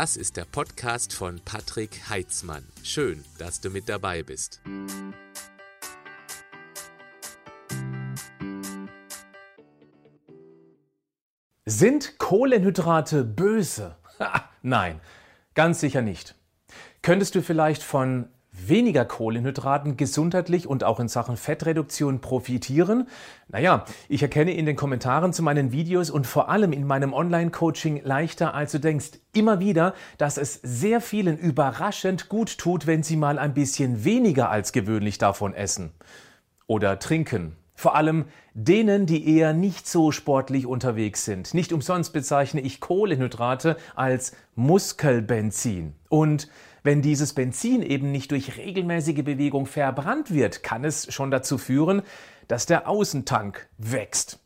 Das ist der Podcast von Patrick Heitzmann. Schön, dass du mit dabei bist. Sind Kohlenhydrate böse? Nein, ganz sicher nicht. Könntest du vielleicht von weniger Kohlenhydraten gesundheitlich und auch in Sachen Fettreduktion profitieren? Naja, ich erkenne in den Kommentaren zu meinen Videos und vor allem in meinem Online-Coaching leichter als du denkst immer wieder, dass es sehr vielen überraschend gut tut, wenn sie mal ein bisschen weniger als gewöhnlich davon essen oder trinken. Vor allem denen, die eher nicht so sportlich unterwegs sind. Nicht umsonst bezeichne ich Kohlenhydrate als Muskelbenzin. Und wenn dieses Benzin eben nicht durch regelmäßige Bewegung verbrannt wird, kann es schon dazu führen, dass der Außentank wächst.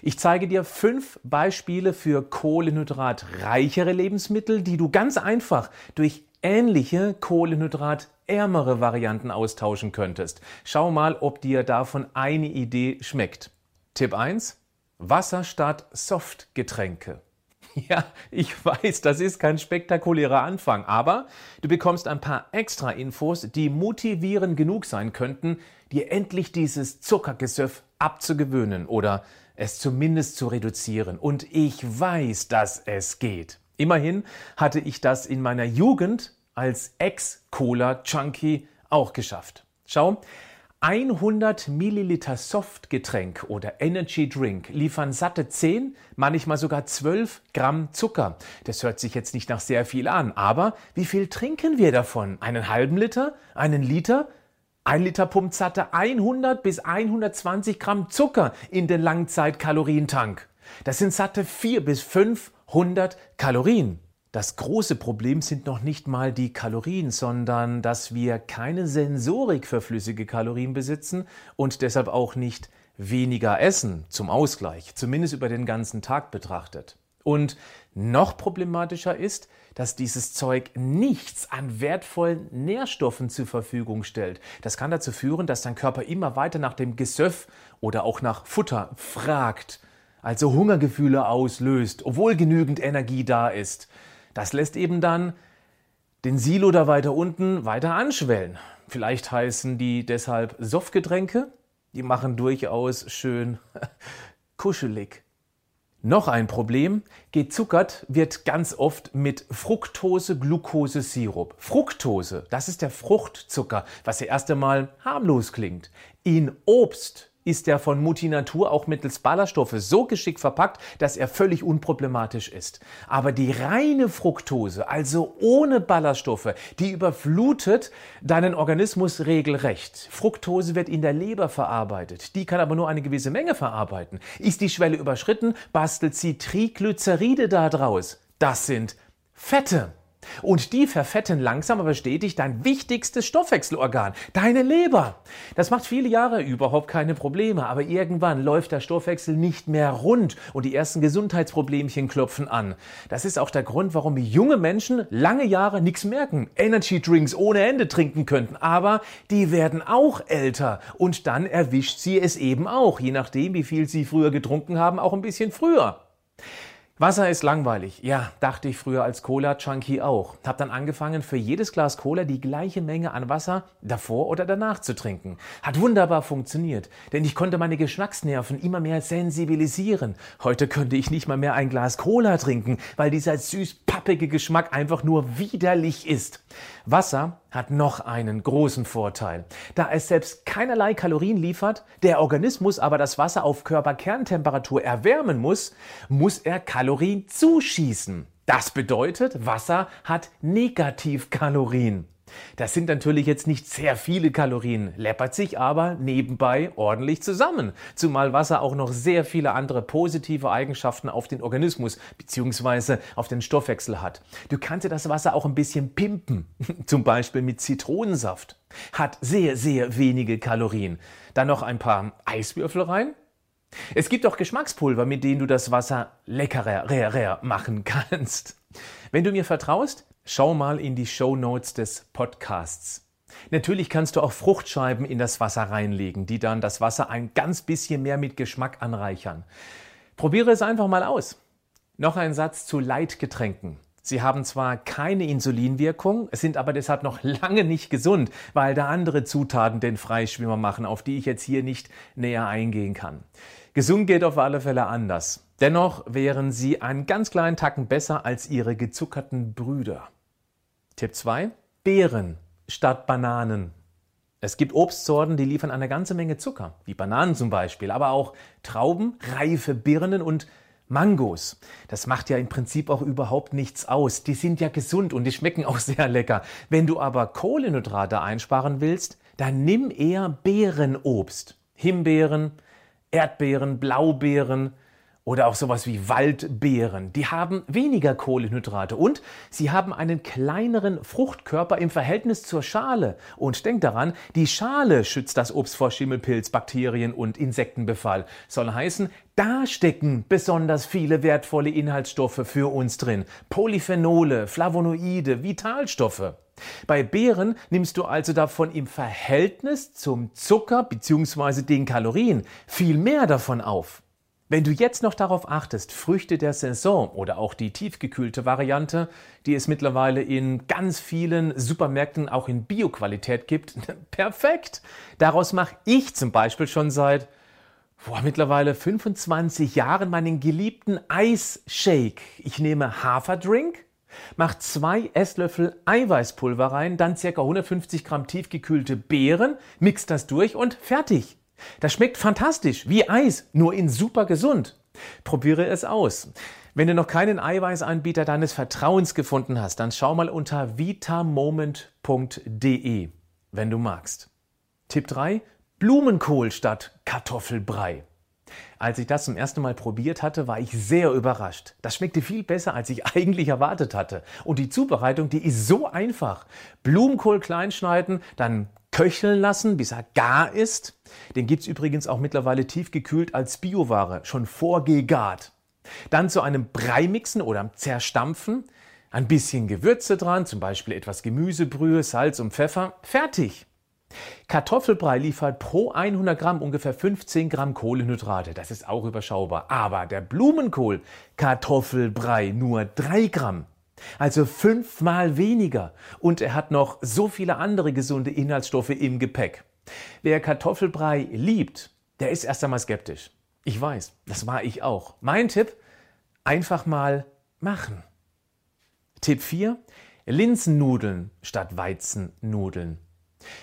Ich zeige dir fünf Beispiele für kohlenhydratreichere Lebensmittel, die du ganz einfach durch ähnliche kohlenhydratärmere Varianten austauschen könntest. Schau mal, ob dir davon eine Idee schmeckt. Tipp 1. Wasser statt Softgetränke. Ja, ich weiß, das ist kein spektakulärer Anfang, aber du bekommst ein paar extra Infos, die motivierend genug sein könnten, dir endlich dieses Zuckergesöff abzugewöhnen oder es zumindest zu reduzieren. Und ich weiß, dass es geht. Immerhin hatte ich das in meiner Jugend als Ex-Cola-Junkie auch geschafft. Schau, 100 Milliliter Softgetränk oder Energy Drink liefern satte 10, manchmal sogar 12 Gramm Zucker. Das hört sich jetzt nicht nach sehr viel an, aber wie viel trinken wir davon? Einen halben Liter? Einen Liter? Ein Liter pumpt satte 100 bis 120 Gramm Zucker in den Langzeitkalorientank. Das sind satte 4 bis 500 Kalorien. Das große Problem sind noch nicht mal die Kalorien, sondern dass wir keine Sensorik für flüssige Kalorien besitzen und deshalb auch nicht weniger essen zum Ausgleich, zumindest über den ganzen Tag betrachtet. Und noch problematischer ist, dass dieses Zeug nichts an wertvollen Nährstoffen zur Verfügung stellt. Das kann dazu führen, dass dein Körper immer weiter nach dem Gesöff oder auch nach Futter fragt, also Hungergefühle auslöst, obwohl genügend Energie da ist. Das lässt eben dann den Silo da weiter unten weiter anschwellen. Vielleicht heißen die deshalb Softgetränke. Die machen durchaus schön kuschelig. Noch ein Problem, gezuckert wird ganz oft mit Fructose-Glucose-Sirup. Fructose, das ist der Fruchtzucker, was ja erst einmal harmlos klingt. In Obst ist er von Mutti Natur auch mittels Ballaststoffe so geschickt verpackt, dass er völlig unproblematisch ist. Aber die reine Fructose, also ohne Ballaststoffe, die überflutet deinen Organismus regelrecht. Fructose wird in der Leber verarbeitet. Die kann aber nur eine gewisse Menge verarbeiten. Ist die Schwelle überschritten, bastelt sie Triglyceride daraus. Das sind Fette. Und die verfetten langsam aber stetig dein wichtigstes Stoffwechselorgan, deine Leber. Das macht viele Jahre überhaupt keine Probleme, aber irgendwann läuft der Stoffwechsel nicht mehr rund und die ersten Gesundheitsproblemchen klopfen an. Das ist auch der Grund, warum junge Menschen lange Jahre nichts merken, Energy Drinks ohne Ende trinken könnten, aber die werden auch älter und dann erwischt sie es eben auch, je nachdem, wie viel sie früher getrunken haben, auch ein bisschen früher. Wasser ist langweilig. Ja, dachte ich früher als Cola-Junkie auch. Hab dann angefangen, für jedes Glas Cola die gleiche Menge an Wasser davor oder danach zu trinken. Hat wunderbar funktioniert, denn ich konnte meine Geschmacksnerven immer mehr sensibilisieren. Heute könnte ich nicht mal mehr ein Glas Cola trinken, weil dieser süß-pappige Geschmack einfach nur widerlich ist. Wasser hat noch einen großen Vorteil. Da es selbst keinerlei Kalorien liefert, der Organismus aber das Wasser auf Körperkerntemperatur erwärmen muss, muss er Kalorien zuschießen. Das bedeutet, Wasser hat Negativkalorien. Das sind natürlich jetzt nicht sehr viele Kalorien, läppert sich aber nebenbei ordentlich zusammen, zumal Wasser auch noch sehr viele andere positive Eigenschaften auf den Organismus bzw. auf den Stoffwechsel hat. Du kannst dir das Wasser auch ein bisschen pimpen, zum Beispiel mit Zitronensaft. Hat sehr, sehr wenige Kalorien. Dann noch ein paar Eiswürfel rein, es gibt auch Geschmackspulver, mit denen du das Wasser leckerer machen kannst. Wenn du mir vertraust, Schau mal in die Show Notes des Podcasts. Natürlich kannst du auch Fruchtscheiben in das Wasser reinlegen, die dann das Wasser ein ganz bisschen mehr mit Geschmack anreichern. Probiere es einfach mal aus. Noch ein Satz zu Leitgetränken. Sie haben zwar keine Insulinwirkung, sind aber deshalb noch lange nicht gesund, weil da andere Zutaten den Freischwimmer machen, auf die ich jetzt hier nicht näher eingehen kann. Gesund geht auf alle Fälle anders. Dennoch wären sie einen ganz kleinen Tacken besser als ihre gezuckerten Brüder. Tipp 2. Beeren statt Bananen. Es gibt Obstsorten, die liefern eine ganze Menge Zucker, wie Bananen zum Beispiel, aber auch Trauben, reife Birnen und Mangos. Das macht ja im Prinzip auch überhaupt nichts aus. Die sind ja gesund und die schmecken auch sehr lecker. Wenn du aber Kohlenhydrate einsparen willst, dann nimm eher Beerenobst. Himbeeren, Erdbeeren, Blaubeeren, oder auch sowas wie Waldbeeren. Die haben weniger Kohlenhydrate und sie haben einen kleineren Fruchtkörper im Verhältnis zur Schale. Und denk daran, die Schale schützt das Obst vor Schimmelpilz, Bakterien und Insektenbefall. Soll heißen, da stecken besonders viele wertvolle Inhaltsstoffe für uns drin. Polyphenole, Flavonoide, Vitalstoffe. Bei Beeren nimmst du also davon im Verhältnis zum Zucker bzw. den Kalorien viel mehr davon auf. Wenn du jetzt noch darauf achtest, Früchte der Saison oder auch die tiefgekühlte Variante, die es mittlerweile in ganz vielen Supermärkten auch in Bioqualität gibt, perfekt. Daraus mache ich zum Beispiel schon seit boah, mittlerweile 25 Jahren meinen geliebten Eisshake. Ich nehme Haferdrink, mache zwei Esslöffel Eiweißpulver rein, dann ca. 150 Gramm tiefgekühlte Beeren, mix das durch und fertig. Das schmeckt fantastisch, wie Eis, nur in super gesund. Probiere es aus. Wenn du noch keinen Eiweißanbieter deines Vertrauens gefunden hast, dann schau mal unter vitamoment.de, wenn du magst. Tipp 3. Blumenkohl statt Kartoffelbrei. Als ich das zum ersten Mal probiert hatte, war ich sehr überrascht. Das schmeckte viel besser, als ich eigentlich erwartet hatte. Und die Zubereitung, die ist so einfach. Blumenkohl kleinschneiden, dann köcheln lassen, bis er gar ist. Den gibt's übrigens auch mittlerweile tiefgekühlt als Bioware, schon vorgegart. Dann zu einem Brei mixen oder zerstampfen, ein bisschen Gewürze dran, zum Beispiel etwas Gemüsebrühe, Salz und Pfeffer, fertig. Kartoffelbrei liefert pro 100 Gramm ungefähr 15 Gramm Kohlenhydrate. Das ist auch überschaubar. Aber der Blumenkohl Kartoffelbrei nur 3 Gramm. Also fünfmal weniger. Und er hat noch so viele andere gesunde Inhaltsstoffe im Gepäck. Wer Kartoffelbrei liebt, der ist erst einmal skeptisch. Ich weiß, das war ich auch. Mein Tipp, einfach mal machen. Tipp 4, Linsennudeln statt Weizennudeln.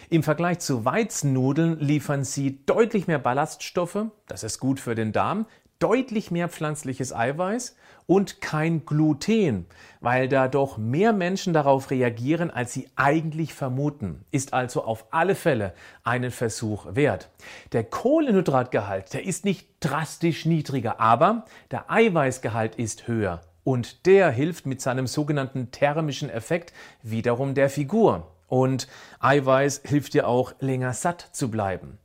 Im Vergleich zu Weizennudeln liefern sie deutlich mehr Ballaststoffe, das ist gut für den Darm, deutlich mehr pflanzliches Eiweiß und kein Gluten, weil da doch mehr Menschen darauf reagieren, als sie eigentlich vermuten. Ist also auf alle Fälle einen Versuch wert. Der Kohlenhydratgehalt, der ist nicht drastisch niedriger, aber der Eiweißgehalt ist höher. Und der hilft mit seinem sogenannten thermischen Effekt wiederum der Figur. Und Eiweiß hilft dir auch länger satt zu bleiben.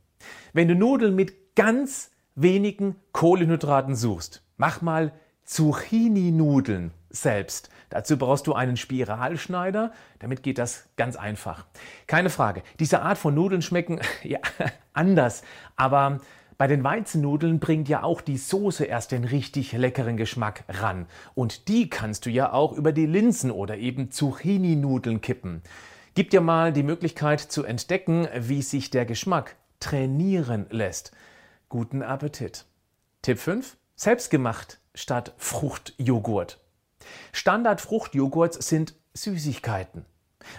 Wenn du Nudeln mit ganz wenigen Kohlenhydraten suchst, mach mal Zucchini-Nudeln selbst. Dazu brauchst du einen Spiralschneider. Damit geht das ganz einfach. Keine Frage. Diese Art von Nudeln schmecken ja, anders. Aber bei den Weizennudeln bringt ja auch die Soße erst den richtig leckeren Geschmack ran. Und die kannst du ja auch über die Linsen oder eben Zucchini-Nudeln kippen. Gib dir mal die Möglichkeit zu entdecken, wie sich der Geschmack trainieren lässt. Guten Appetit. Tipp 5. Selbstgemacht statt Fruchtjoghurt. Standard-Fruchtjoghurts sind Süßigkeiten.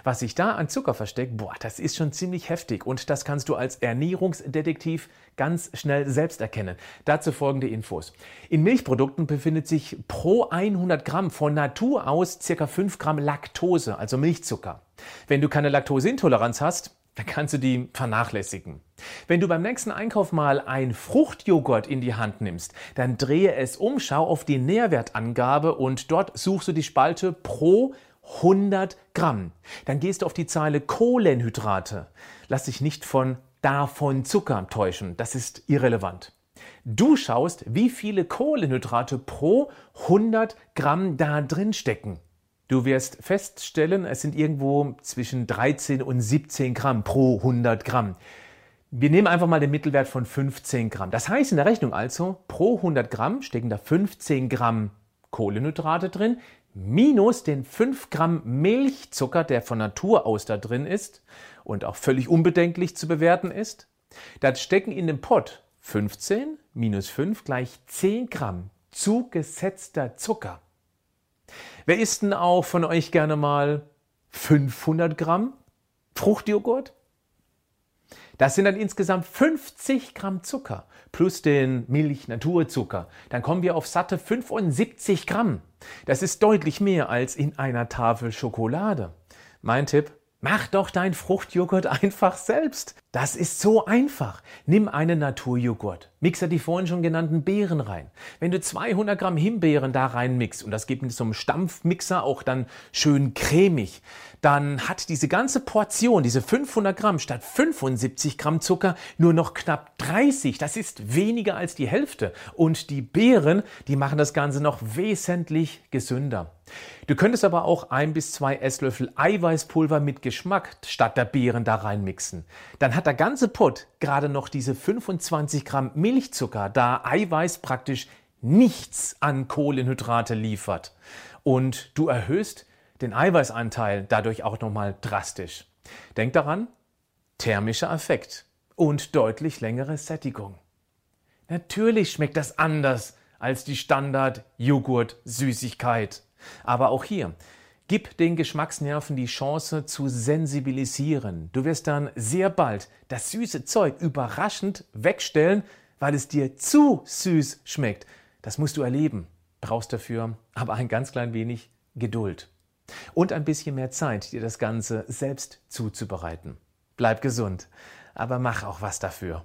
Was sich da an Zucker versteckt, boah, das ist schon ziemlich heftig und das kannst du als Ernährungsdetektiv ganz schnell selbst erkennen. Dazu folgende Infos. In Milchprodukten befindet sich pro 100 Gramm von Natur aus circa 5 Gramm Laktose, also Milchzucker. Wenn du keine Laktoseintoleranz hast, dann kannst du die vernachlässigen. Wenn du beim nächsten Einkauf mal ein Fruchtjoghurt in die Hand nimmst, dann drehe es um, schau auf die Nährwertangabe und dort suchst du die Spalte pro 100 Gramm. Dann gehst du auf die Zeile Kohlenhydrate. Lass dich nicht von davon Zucker täuschen, das ist irrelevant. Du schaust, wie viele Kohlenhydrate pro 100 Gramm da drin stecken. Du wirst feststellen, es sind irgendwo zwischen 13 und 17 Gramm pro 100 Gramm. Wir nehmen einfach mal den Mittelwert von 15 Gramm. Das heißt in der Rechnung also, pro 100 Gramm stecken da 15 Gramm Kohlenhydrate drin, minus den 5 Gramm Milchzucker, der von Natur aus da drin ist und auch völlig unbedenklich zu bewerten ist. Da stecken in dem Pott 15 minus 5 gleich 10 Gramm zugesetzter Zucker. Wer isst denn auch von euch gerne mal 500 Gramm Fruchtjoghurt? Das sind dann insgesamt 50 Gramm Zucker plus den Milch-Naturzucker. Dann kommen wir auf satte 75 Gramm. Das ist deutlich mehr als in einer Tafel Schokolade. Mein Tipp, Mach doch dein Fruchtjoghurt einfach selbst. Das ist so einfach. Nimm einen Naturjoghurt, mixe die vorhin schon genannten Beeren rein. Wenn du 200 Gramm Himbeeren da reinmixst und das gibt mit so einem Stampfmixer auch dann schön cremig, dann hat diese ganze Portion, diese 500 Gramm statt 75 Gramm Zucker nur noch knapp 30. Das ist weniger als die Hälfte. Und die Beeren, die machen das Ganze noch wesentlich gesünder. Du könntest aber auch ein bis zwei Esslöffel Eiweißpulver mit Geschmack statt der Beeren da reinmixen. Dann hat der ganze Pott gerade noch diese 25 Gramm Milchzucker, da Eiweiß praktisch nichts an Kohlenhydrate liefert. Und du erhöhst den Eiweißanteil dadurch auch nochmal drastisch. Denk daran, thermischer Effekt und deutlich längere Sättigung. Natürlich schmeckt das anders als die Standard-Joghurt-Süßigkeit. Aber auch hier, gib den Geschmacksnerven die Chance zu sensibilisieren. Du wirst dann sehr bald das süße Zeug überraschend wegstellen, weil es dir zu süß schmeckt. Das musst du erleben. Brauchst dafür aber ein ganz klein wenig Geduld. Und ein bisschen mehr Zeit, dir das Ganze selbst zuzubereiten. Bleib gesund, aber mach auch was dafür.